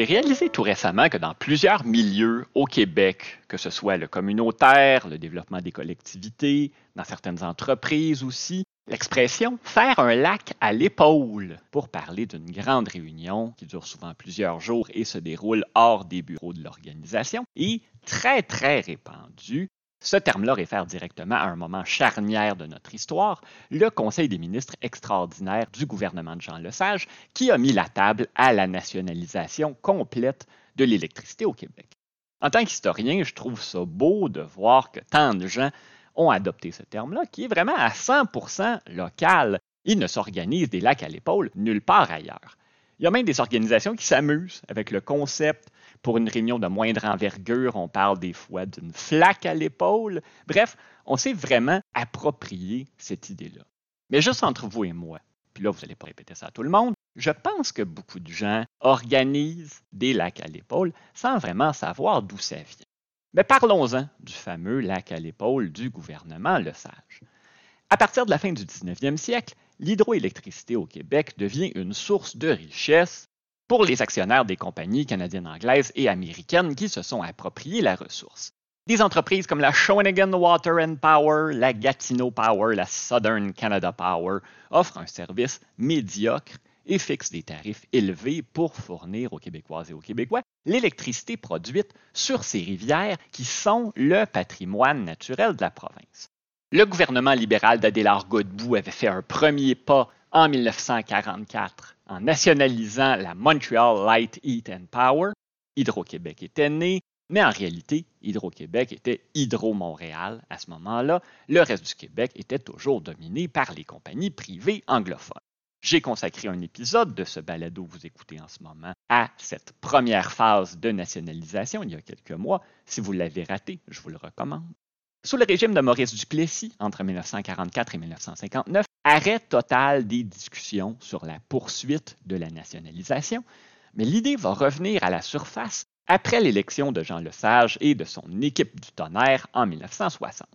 J'ai réalisé tout récemment que dans plusieurs milieux au Québec, que ce soit le communautaire, le développement des collectivités, dans certaines entreprises aussi, l'expression faire un lac à l'épaule pour parler d'une grande réunion qui dure souvent plusieurs jours et se déroule hors des bureaux de l'organisation est très très répandue ce terme-là réfère directement à un moment charnière de notre histoire, le Conseil des ministres extraordinaire du gouvernement de Jean Lesage, qui a mis la table à la nationalisation complète de l'électricité au Québec. En tant qu'historien, je trouve ça beau de voir que tant de gens ont adopté ce terme-là, qui est vraiment à 100% local. Il ne s'organise des lacs à l'épaule nulle part ailleurs. Il y a même des organisations qui s'amusent avec le concept pour une réunion de moindre envergure, on parle des fois d'une flaque à l'épaule. Bref, on s'est vraiment approprié cette idée-là. Mais juste entre vous et moi, puis là, vous n'allez pas répéter ça à tout le monde, je pense que beaucoup de gens organisent des lacs à l'épaule sans vraiment savoir d'où ça vient. Mais parlons-en du fameux lac à l'épaule du gouvernement Le Sage. À partir de la fin du 19e siècle, l'hydroélectricité au Québec devient une source de richesse pour les actionnaires des compagnies canadiennes anglaises et américaines qui se sont appropriées la ressource. Des entreprises comme la Shawinigan Water and Power, la Gatineau Power, la Southern Canada Power offrent un service médiocre et fixent des tarifs élevés pour fournir aux Québécoises et aux Québécois l'électricité produite sur ces rivières qui sont le patrimoine naturel de la province. Le gouvernement libéral d'Adélard Godbout avait fait un premier pas en 1944 en nationalisant la Montreal Light, Heat and Power. Hydro-Québec était né, mais en réalité, Hydro-Québec était Hydro-Montréal à ce moment-là. Le reste du Québec était toujours dominé par les compagnies privées anglophones. J'ai consacré un épisode de ce balado que vous écoutez en ce moment à cette première phase de nationalisation il y a quelques mois. Si vous l'avez raté, je vous le recommande. Sous le régime de Maurice Duplessis, entre 1944 et 1959, arrêt total des discussions sur la poursuite de la nationalisation, mais l'idée va revenir à la surface après l'élection de Jean Lesage et de son équipe du tonnerre en 1960.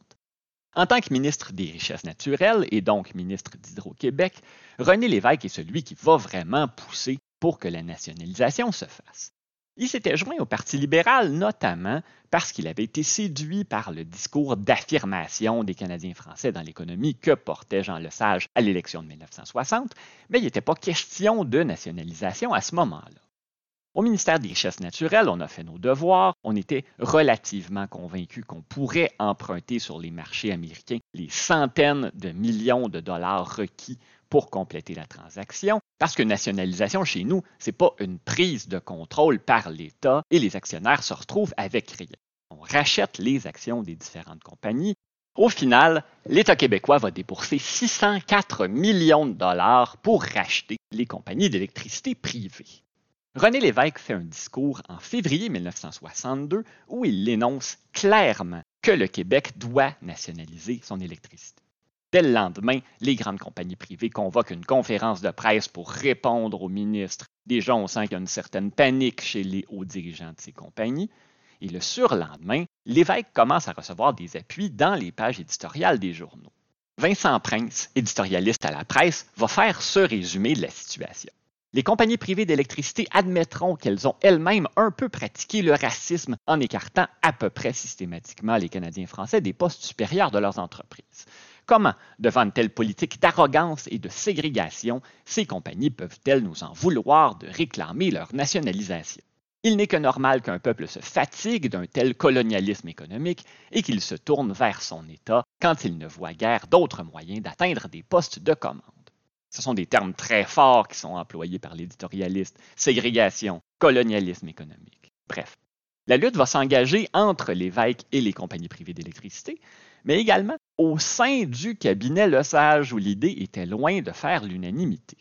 En tant que ministre des Richesses naturelles et donc ministre d'Hydro-Québec, René Lévesque est celui qui va vraiment pousser pour que la nationalisation se fasse. Il s'était joint au Parti libéral notamment parce qu'il avait été séduit par le discours d'affirmation des Canadiens français dans l'économie que portait Jean Lesage à l'élection de 1960, mais il n'était pas question de nationalisation à ce moment-là. Au ministère des Richesses naturelles, on a fait nos devoirs, on était relativement convaincus qu'on pourrait emprunter sur les marchés américains les centaines de millions de dollars requis pour compléter la transaction, parce que nationalisation chez nous, ce n'est pas une prise de contrôle par l'État et les actionnaires se retrouvent avec rien. On rachète les actions des différentes compagnies. Au final, l'État québécois va débourser 604 millions de dollars pour racheter les compagnies d'électricité privées. René Lévesque fait un discours en février 1962 où il énonce clairement que le Québec doit nationaliser son électricité. Dès le lendemain, les grandes compagnies privées convoquent une conférence de presse pour répondre aux ministres. Déjà, on sent qu'il y a une certaine panique chez les hauts dirigeants de ces compagnies. Et le surlendemain, l'évêque commence à recevoir des appuis dans les pages éditoriales des journaux. Vincent Prince, éditorialiste à la presse, va faire ce résumé de la situation. Les compagnies privées d'électricité admettront qu'elles ont elles-mêmes un peu pratiqué le racisme en écartant à peu près systématiquement les Canadiens français des postes supérieurs de leurs entreprises. Comment, devant une telle politique d'arrogance et de ségrégation, ces compagnies peuvent-elles nous en vouloir de réclamer leur nationalisation? Il n'est que normal qu'un peuple se fatigue d'un tel colonialisme économique et qu'il se tourne vers son État quand il ne voit guère d'autres moyens d'atteindre des postes de commande. Ce sont des termes très forts qui sont employés par l'éditorialiste ségrégation, colonialisme économique. Bref, la lutte va s'engager entre l'évêque et les compagnies privées d'électricité, mais également au sein du cabinet Le Sage où l'idée était loin de faire l'unanimité.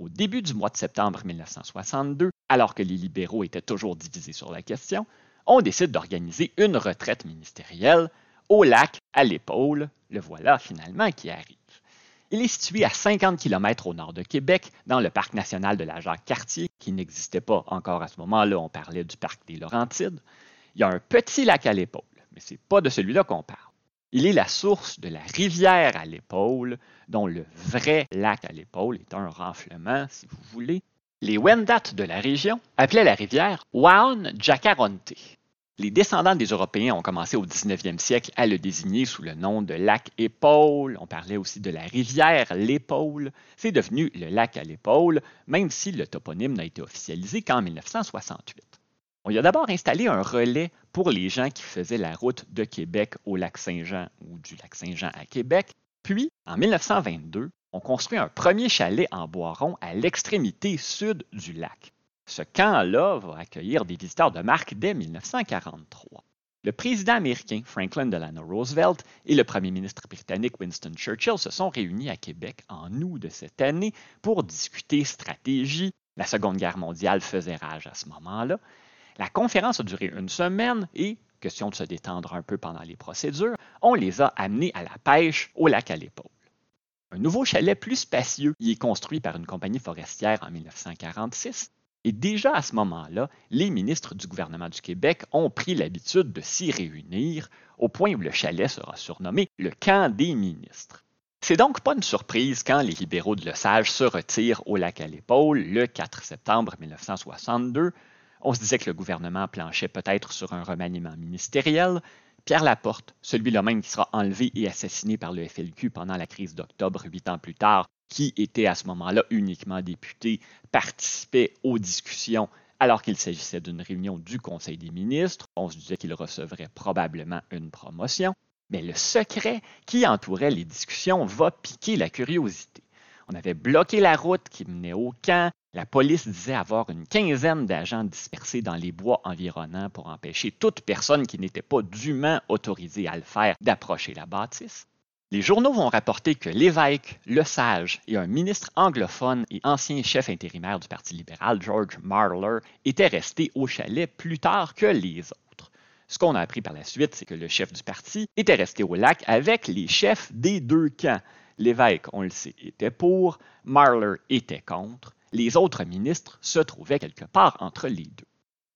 Au début du mois de septembre 1962, alors que les libéraux étaient toujours divisés sur la question, on décide d'organiser une retraite ministérielle au lac à l'épaule. Le voilà finalement qui arrive. Il est situé à 50 km au nord de Québec, dans le parc national de la Jacques-Cartier, qui n'existait pas encore à ce moment-là, on parlait du parc des Laurentides. Il y a un petit lac à l'épaule, mais ce n'est pas de celui-là qu'on parle. Il est la source de la rivière à l'épaule, dont le vrai lac à l'épaule est un renflement, si vous voulez. Les Wendat de la région appelaient la rivière Waon Jacaronte. Les descendants des Européens ont commencé au 19e siècle à le désigner sous le nom de lac Épaule. On parlait aussi de la rivière l'Épaule. C'est devenu le lac à l'épaule, même si le toponyme n'a été officialisé qu'en 1968. On y a d'abord installé un relais pour les gens qui faisaient la route de Québec au lac Saint-Jean ou du lac Saint-Jean à Québec. Puis, en 1922, on construit un premier chalet en bois rond à l'extrémité sud du lac. Ce camp-là va accueillir des visiteurs de marque dès 1943. Le président américain Franklin Delano Roosevelt et le premier ministre britannique Winston Churchill se sont réunis à Québec en août de cette année pour discuter stratégie. La Seconde Guerre mondiale faisait rage à ce moment-là. La conférence a duré une semaine et, question de se détendre un peu pendant les procédures, on les a amenés à la pêche au lac à l'épaule. Un nouveau chalet plus spacieux y est construit par une compagnie forestière en 1946 et déjà à ce moment-là, les ministres du gouvernement du Québec ont pris l'habitude de s'y réunir, au point où le chalet sera surnommé le camp des ministres. C'est donc pas une surprise quand les libéraux de Lesage se retirent au lac à l'épaule le 4 septembre 1962. On se disait que le gouvernement planchait peut-être sur un remaniement ministériel. Pierre Laporte, celui-là même qui sera enlevé et assassiné par le FLQ pendant la crise d'octobre huit ans plus tard, qui était à ce moment-là uniquement député, participait aux discussions alors qu'il s'agissait d'une réunion du Conseil des ministres. On se disait qu'il recevrait probablement une promotion. Mais le secret qui entourait les discussions va piquer la curiosité. On avait bloqué la route qui menait au camp. La police disait avoir une quinzaine d'agents dispersés dans les bois environnants pour empêcher toute personne qui n'était pas dûment autorisée à le faire d'approcher la bâtisse. Les journaux vont rapporter que l'évêque, le sage et un ministre anglophone et ancien chef intérimaire du Parti libéral, George Marler, étaient restés au chalet plus tard que les autres. Ce qu'on a appris par la suite, c'est que le chef du parti était resté au lac avec les chefs des deux camps. L'évêque, on le sait, était pour, Marler était contre, les autres ministres se trouvaient quelque part entre les deux.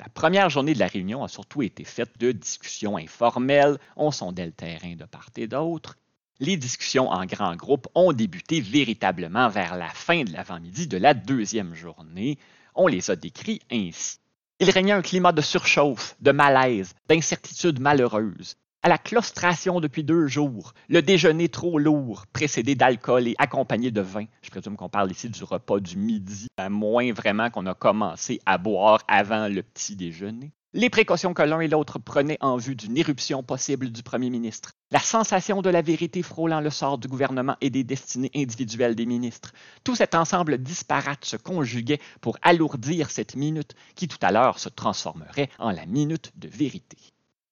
La première journée de la réunion a surtout été faite de discussions informelles, on sondait le terrain de part et d'autre, les discussions en grand groupe ont débuté véritablement vers la fin de l'avant-midi de la deuxième journée. On les a décrits ainsi. Il régnait un climat de surchauffe, de malaise, d'incertitude malheureuse. À la claustration depuis deux jours, le déjeuner trop lourd, précédé d'alcool et accompagné de vin. Je présume qu'on parle ici du repas du midi, à moins vraiment qu'on a commencé à boire avant le petit déjeuner les précautions que l'un et l'autre prenaient en vue d'une éruption possible du premier ministre, la sensation de la vérité frôlant le sort du gouvernement et des destinées individuelles des ministres, tout cet ensemble disparate se conjuguait pour alourdir cette minute qui tout à l'heure se transformerait en la minute de vérité.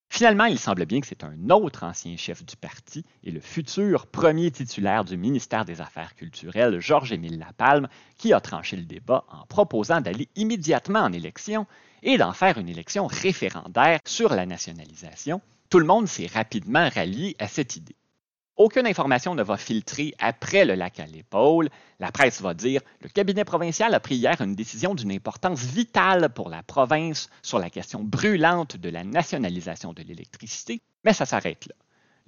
Finalement, il semble bien que c'est un autre ancien chef du parti et le futur premier titulaire du ministère des Affaires culturelles, Georges-Émile Lapalme, qui a tranché le débat en proposant d'aller immédiatement en élection et d'en faire une élection référendaire sur la nationalisation. Tout le monde s'est rapidement rallié à cette idée. Aucune information ne va filtrer après le lac à l'épaule. La presse va dire le cabinet provincial a pris hier une décision d'une importance vitale pour la province sur la question brûlante de la nationalisation de l'électricité, mais ça s'arrête là.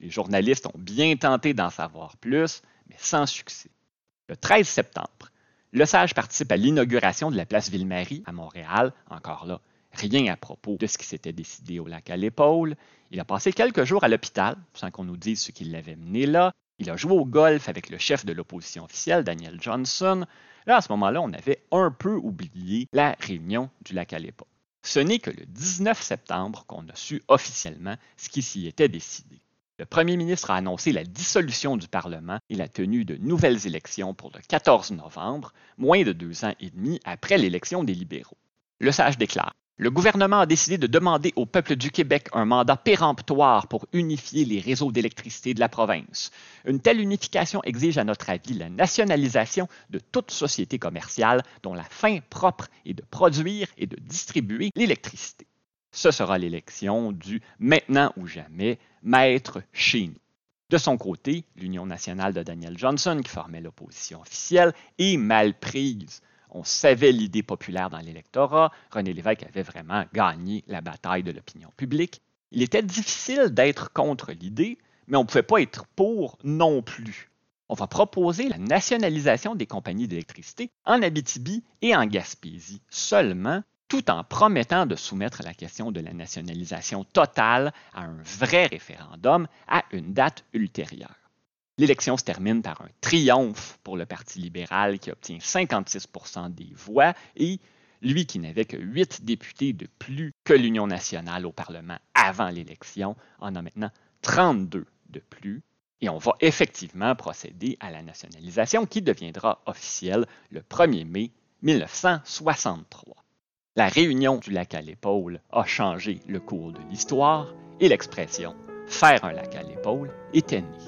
Les journalistes ont bien tenté d'en savoir plus, mais sans succès. Le 13 septembre, le Sage participe à l'inauguration de la place Ville-Marie à Montréal, encore là, rien à propos de ce qui s'était décidé au lac à l'épaule. Il a passé quelques jours à l'hôpital, sans qu'on nous dise ce qui l'avait mené là. Il a joué au golf avec le chef de l'opposition officielle, Daniel Johnson. Là, à ce moment-là, on avait un peu oublié la réunion du lac à l'épaule. Ce n'est que le 19 septembre qu'on a su officiellement ce qui s'y était décidé. Le premier ministre a annoncé la dissolution du Parlement et la tenue de nouvelles élections pour le 14 novembre, moins de deux ans et demi après l'élection des libéraux. Le sage déclare le gouvernement a décidé de demander au peuple du Québec un mandat péremptoire pour unifier les réseaux d'électricité de la province. Une telle unification exige à notre avis la nationalisation de toute société commerciale dont la fin propre est de produire et de distribuer l'électricité. Ce sera l'élection du maintenant ou jamais maître chez. De son côté, l'Union nationale de Daniel Johnson, qui formait l'opposition officielle, est mal prise on savait l'idée populaire dans l'électorat. René Lévesque avait vraiment gagné la bataille de l'opinion publique. Il était difficile d'être contre l'idée, mais on ne pouvait pas être pour non plus. on va proposer la nationalisation des compagnies d'électricité en Abitibi et en Gaspésie seulement, tout en promettant de soumettre la question de la nationalisation totale à un vrai référendum à une date ultérieure. L'élection se termine par un triomphe pour le Parti libéral qui obtient 56% des voix et lui qui n'avait que huit députés de plus que l'Union nationale au Parlement avant l'élection en a maintenant 32 de plus. Et on va effectivement procéder à la nationalisation qui deviendra officielle le 1er mai 1963. La réunion du lac à l'épaule a changé le cours de l'histoire et l'expression faire un lac à l'épaule était née.